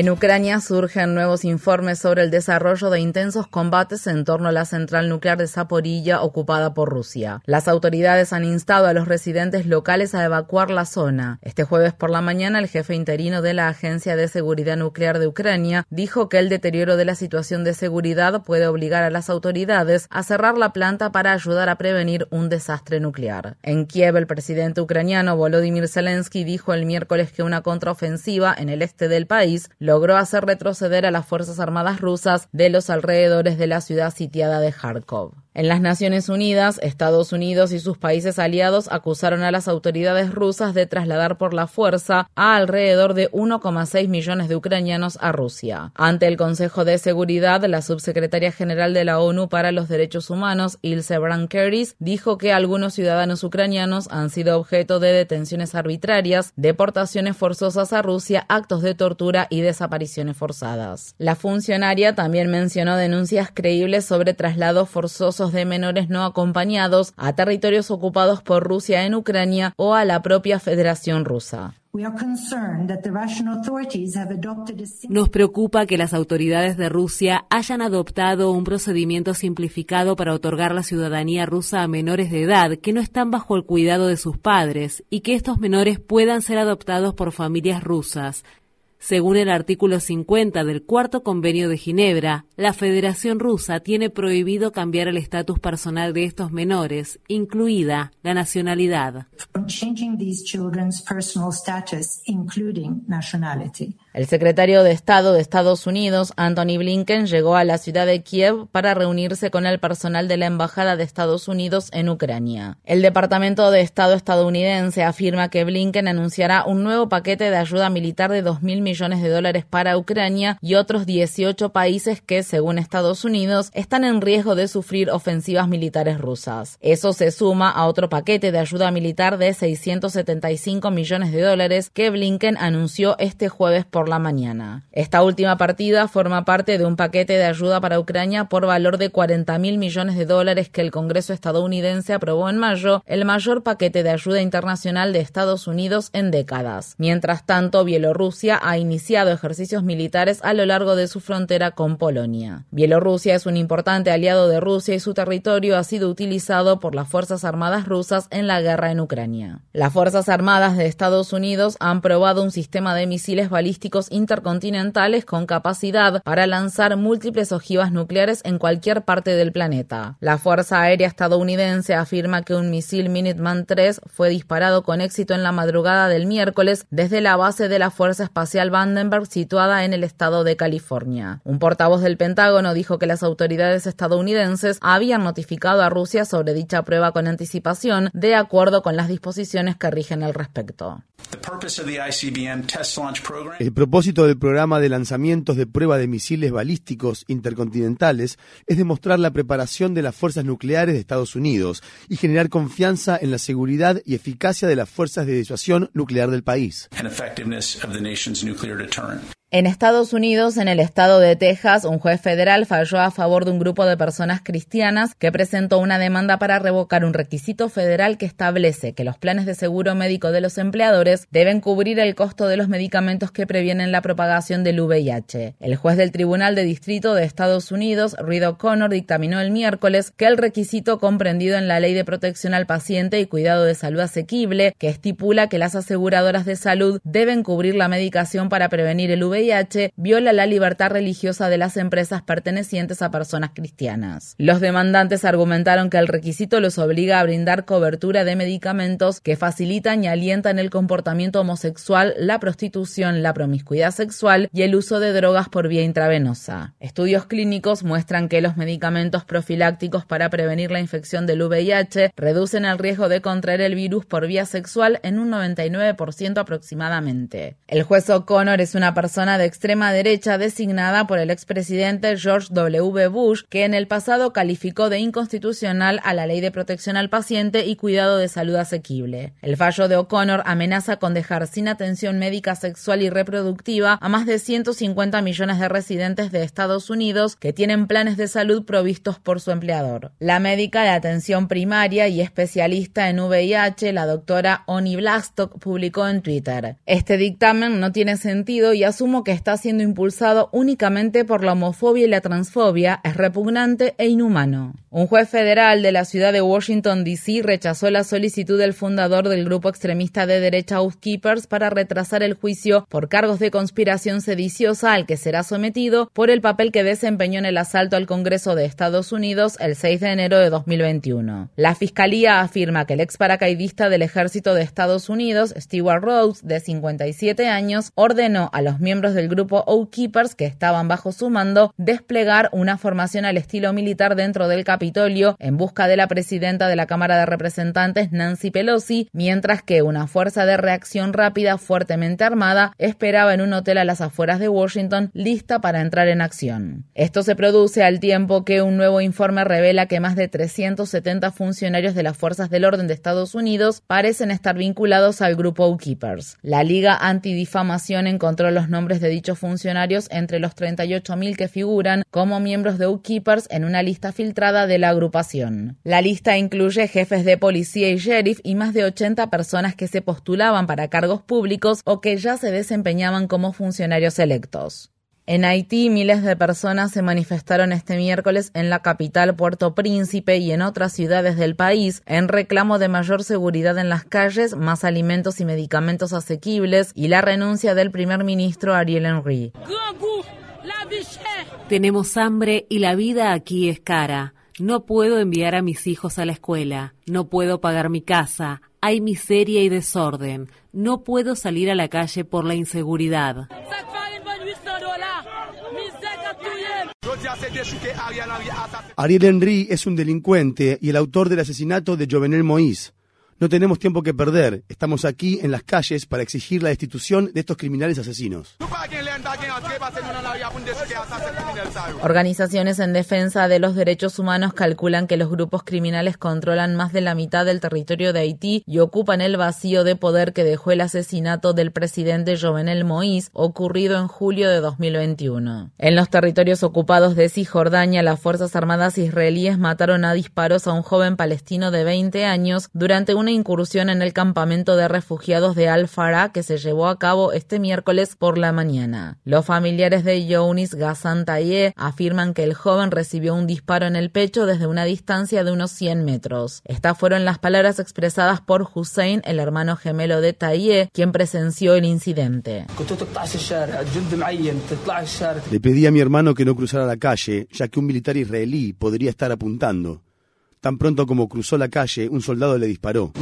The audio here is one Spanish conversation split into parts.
En Ucrania surgen nuevos informes sobre el desarrollo de intensos combates en torno a la central nuclear de Zaporilla ocupada por Rusia. Las autoridades han instado a los residentes locales a evacuar la zona. Este jueves por la mañana, el jefe interino de la Agencia de Seguridad Nuclear de Ucrania dijo que el deterioro de la situación de seguridad puede obligar a las autoridades a cerrar la planta para ayudar a prevenir un desastre nuclear. En Kiev, el presidente ucraniano Volodymyr Zelensky dijo el miércoles que una contraofensiva en el este del país logró hacer retroceder a las Fuerzas Armadas rusas de los alrededores de la ciudad sitiada de Kharkov. En las Naciones Unidas, Estados Unidos y sus países aliados acusaron a las autoridades rusas de trasladar por la fuerza a alrededor de 1,6 millones de ucranianos a Rusia. Ante el Consejo de Seguridad, la subsecretaria general de la ONU para los Derechos Humanos, Ilse Brankeris, dijo que algunos ciudadanos ucranianos han sido objeto de detenciones arbitrarias, deportaciones forzosas a Rusia, actos de tortura y desapariciones forzadas. La funcionaria también mencionó denuncias creíbles sobre traslados forzosos de menores no acompañados a territorios ocupados por Rusia en Ucrania o a la propia Federación Rusa. Nos preocupa que las autoridades de Rusia hayan adoptado un procedimiento simplificado para otorgar la ciudadanía rusa a menores de edad que no están bajo el cuidado de sus padres y que estos menores puedan ser adoptados por familias rusas, según el artículo 50 del Cuarto Convenio de Ginebra, la Federación Rusa tiene prohibido cambiar el estatus personal de estos menores, incluida la nacionalidad. El secretario de Estado de Estados Unidos, Anthony Blinken, llegó a la ciudad de Kiev para reunirse con el personal de la Embajada de Estados Unidos en Ucrania. El Departamento de Estado estadounidense afirma que Blinken anunciará un nuevo paquete de ayuda militar de 2.000 millones de dólares para Ucrania y otros 18 países que, según Estados Unidos, están en riesgo de sufrir ofensivas militares rusas. Eso se suma a otro paquete de ayuda militar de 675 millones de dólares que Blinken anunció este jueves por la mañana. Esta última partida forma parte de un paquete de ayuda para Ucrania por valor de 40 mil millones de dólares que el Congreso estadounidense aprobó en mayo, el mayor paquete de ayuda internacional de Estados Unidos en décadas. Mientras tanto, Bielorrusia ha iniciado ejercicios militares a lo largo de su frontera con Polonia. Bielorrusia es un importante aliado de Rusia y su territorio ha sido utilizado por las Fuerzas Armadas rusas en la guerra en Ucrania. Las Fuerzas Armadas de Estados Unidos han probado un sistema de misiles balísticos intercontinentales con capacidad para lanzar múltiples ojivas nucleares en cualquier parte del planeta. La Fuerza Aérea estadounidense afirma que un misil Minuteman 3 fue disparado con éxito en la madrugada del miércoles desde la base de la Fuerza Espacial Vandenberg situada en el estado de California. Un portavoz del Pentágono dijo que las autoridades estadounidenses habían notificado a Rusia sobre dicha prueba con anticipación, de acuerdo con las disposiciones que rigen al respecto. El propósito del programa de lanzamientos de prueba de misiles balísticos intercontinentales es demostrar la preparación de las fuerzas nucleares de Estados Unidos y generar confianza en la seguridad y eficacia de las fuerzas de disuasión nuclear del país. nuclear deterrent. En Estados Unidos, en el estado de Texas, un juez federal falló a favor de un grupo de personas cristianas que presentó una demanda para revocar un requisito federal que establece que los planes de seguro médico de los empleadores deben cubrir el costo de los medicamentos que previenen la propagación del VIH. El juez del Tribunal de Distrito de Estados Unidos, Reed O'Connor, dictaminó el miércoles que el requisito comprendido en la Ley de Protección al Paciente y Cuidado de Salud Asequible, que estipula que las aseguradoras de salud deben cubrir la medicación para prevenir el VIH, VIH viola la libertad religiosa de las empresas pertenecientes a personas cristianas. Los demandantes argumentaron que el requisito los obliga a brindar cobertura de medicamentos que facilitan y alientan el comportamiento homosexual, la prostitución, la promiscuidad sexual y el uso de drogas por vía intravenosa. Estudios clínicos muestran que los medicamentos profilácticos para prevenir la infección del VIH reducen el riesgo de contraer el virus por vía sexual en un 99% aproximadamente. El juez O'Connor es una persona de extrema derecha designada por el expresidente George W. Bush, que en el pasado calificó de inconstitucional a la ley de protección al paciente y cuidado de salud asequible. El fallo de O'Connor amenaza con dejar sin atención médica sexual y reproductiva a más de 150 millones de residentes de Estados Unidos que tienen planes de salud provistos por su empleador. La médica de atención primaria y especialista en VIH, la doctora Oni Blastock, publicó en Twitter. Este dictamen no tiene sentido y asumo que está siendo impulsado únicamente por la homofobia y la transfobia, es repugnante e inhumano. Un juez federal de la ciudad de Washington, D.C. rechazó la solicitud del fundador del grupo extremista de derecha Housekeepers para retrasar el juicio por cargos de conspiración sediciosa al que será sometido por el papel que desempeñó en el asalto al Congreso de Estados Unidos el 6 de enero de 2021. La fiscalía afirma que el ex paracaidista del ejército de Estados Unidos, Stewart Rhodes, de 57 años, ordenó a los miembros del grupo Keepers que estaban bajo su mando desplegar una formación al estilo militar dentro del Capitolio en busca de la presidenta de la Cámara de Representantes, Nancy Pelosi, mientras que una fuerza de reacción rápida fuertemente armada esperaba en un hotel a las afueras de Washington lista para entrar en acción. Esto se produce al tiempo que un nuevo informe revela que más de 370 funcionarios de las fuerzas del orden de Estados Unidos parecen estar vinculados al grupo Keepers. La Liga Antidifamación encontró los nombres de dichos funcionarios entre los 38.000 que figuran como miembros de Keepers en una lista filtrada de la agrupación. La lista incluye jefes de policía y sheriff y más de 80 personas que se postulaban para cargos públicos o que ya se desempeñaban como funcionarios electos. En Haití, miles de personas se manifestaron este miércoles en la capital Puerto Príncipe y en otras ciudades del país en reclamo de mayor seguridad en las calles, más alimentos y medicamentos asequibles y la renuncia del primer ministro Ariel Henry. Tenemos hambre y la vida aquí es cara. No puedo enviar a mis hijos a la escuela, no puedo pagar mi casa, hay miseria y desorden, no puedo salir a la calle por la inseguridad. Ariel Henry es un delincuente y el autor del asesinato de Jovenel Moïse. No tenemos tiempo que perder. Estamos aquí en las calles para exigir la destitución de estos criminales asesinos. Organizaciones en defensa de los derechos humanos calculan que los grupos criminales controlan más de la mitad del territorio de Haití y ocupan el vacío de poder que dejó el asesinato del presidente Jovenel Moïse ocurrido en julio de 2021. En los territorios ocupados de Cisjordania, las Fuerzas Armadas israelíes mataron a disparos a un joven palestino de 20 años durante una incursión en el campamento de refugiados de Al-Farah que se llevó a cabo este miércoles por la mañana. Los familiares de Younis Ghassan Taye afirman que el joven recibió un disparo en el pecho desde una distancia de unos 100 metros. Estas fueron las palabras expresadas por Hussein, el hermano gemelo de Taye, quien presenció el incidente. Le pedí a mi hermano que no cruzara la calle, ya que un militar israelí podría estar apuntando. Tan pronto como cruzó la calle, un soldado le disparó.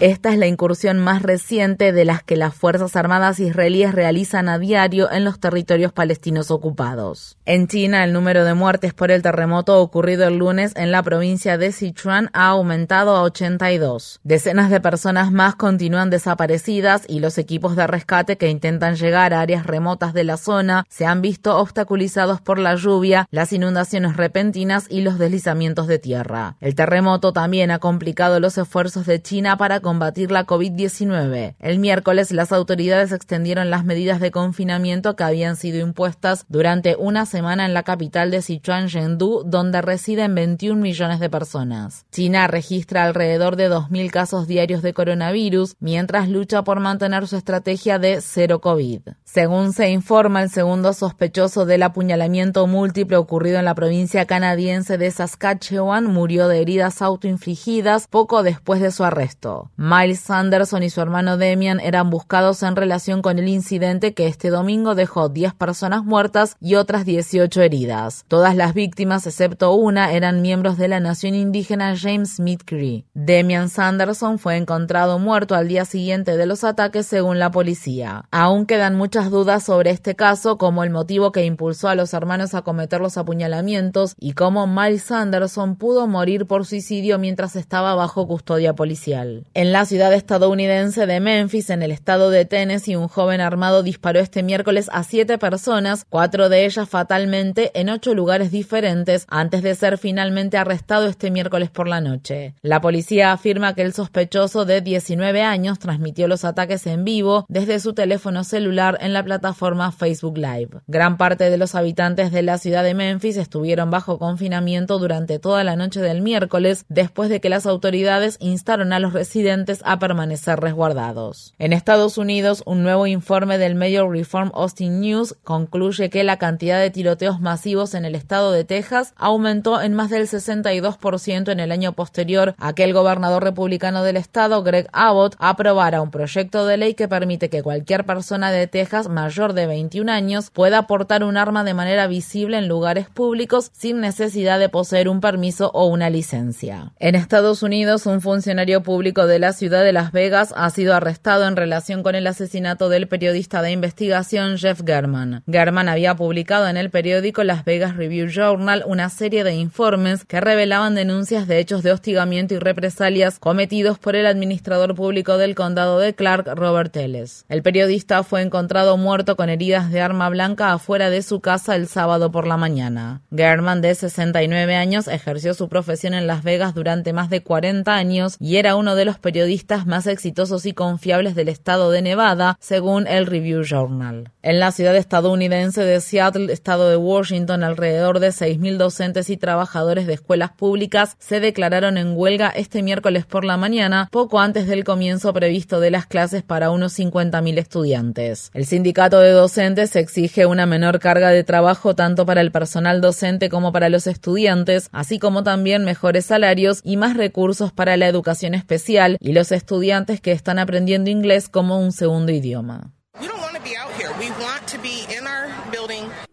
Esta es la incursión más reciente de las que las Fuerzas Armadas israelíes realizan a diario en los territorios palestinos ocupados. En China, el número de muertes por el terremoto ocurrido el lunes en la provincia de Sichuan ha aumentado a 82. Decenas de personas más continúan desaparecidas y los equipos de rescate que intentan llegar a áreas remotas de la zona se han visto obstaculizados por la lluvia, las inundaciones repentinas y los deslizamientos de tierra. El terremoto también ha complicado los esfuerzos de China para combatir la COVID-19. El miércoles las autoridades extendieron las medidas de confinamiento que habían sido impuestas durante una semana en la capital de Sichuan, Chengdu, donde residen 21 millones de personas. China registra alrededor de 2.000 casos diarios de coronavirus, mientras lucha por mantener su estrategia de cero COVID. Según se informa, el segundo sospechoso del apuñalamiento múltiple ocurrido en la provincia canadiense de Saskatchewan murió de heridas autoinfligidas poco después de su arresto. Miles Sanderson y su hermano Demian eran buscados en relación con el incidente que este domingo dejó 10 personas muertas y otras 18 heridas. Todas las víctimas, excepto una, eran miembros de la nación indígena James Smith Cree. Demian Sanderson fue encontrado muerto al día siguiente de los ataques según la policía. Aún quedan muchas dudas sobre este caso, como el motivo que impulsó a los hermanos a cometer los apuñalamientos y cómo Miles Sanderson pudo morir por suicidio mientras estaba bajo custodia policial. En la ciudad estadounidense de Memphis, en el estado de Tennessee, un joven armado disparó este miércoles a siete personas, cuatro de ellas fatalmente, en ocho lugares diferentes, antes de ser finalmente arrestado este miércoles por la noche. La policía afirma que el sospechoso de 19 años transmitió los ataques en vivo desde su teléfono celular en la plataforma Facebook Live. Gran parte de los habitantes de la ciudad de Memphis estuvieron bajo confinamiento durante toda la noche del miércoles después de que las autoridades instaron a los residentes a permanecer resguardados. En Estados Unidos, un nuevo informe del Mayor Reform Austin News concluye que la cantidad de tiroteos masivos en el estado de Texas aumentó en más del 62% en el año posterior a que el gobernador republicano del estado, Greg Abbott, aprobara un proyecto de ley que permite que cualquier persona de Texas mayor de 21 años pueda portar un arma de manera visible en lugares públicos sin necesidad de poseer un permiso o una licencia. En Estados Unidos, un funcionario público de la ciudad de Las Vegas ha sido arrestado en relación con el asesinato del periodista de investigación Jeff German. German había publicado en el periódico Las Vegas Review Journal una serie de informes que revelaban denuncias de hechos de hostigamiento y represalias cometidos por el administrador público del condado de Clark, Robert Ellis. El periodista fue encontrado muerto con heridas de arma blanca afuera de su casa el sábado por la mañana. German, de 69 años, ejerció su profesión en Las Vegas durante más de 40 años y era uno de los periodistas más exitosos y confiables del estado de Nevada, según el Review Journal. En la ciudad estadounidense de Seattle, estado de Washington, alrededor de 6.000 docentes y trabajadores de escuelas públicas se declararon en huelga este miércoles por la mañana, poco antes del comienzo previsto de las clases para unos 50.000 estudiantes. El sindicato de docentes exige una menor carga de trabajo tanto para el personal docente como para los estudiantes, así como también mejores salarios y más recursos para la educación especial y los estudiantes que están aprendiendo inglés como un segundo idioma.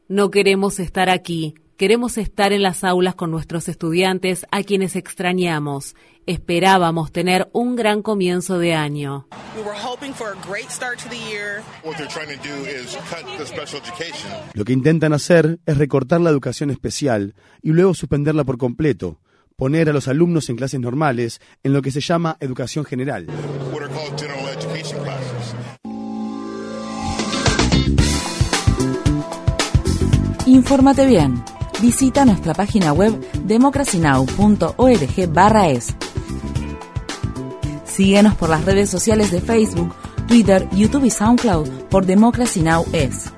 No queremos estar aquí. Queremos estar en las aulas con nuestros estudiantes a quienes extrañamos. Esperábamos tener un gran comienzo de año. Lo que intentan hacer es recortar la educación especial y luego suspenderla por completo, poner a los alumnos en clases normales en lo que se llama educación general. Infórmate bien. Visita nuestra página web democracynow.org/es. Síguenos por las redes sociales de Facebook, Twitter, YouTube y SoundCloud por Democracy Now! es.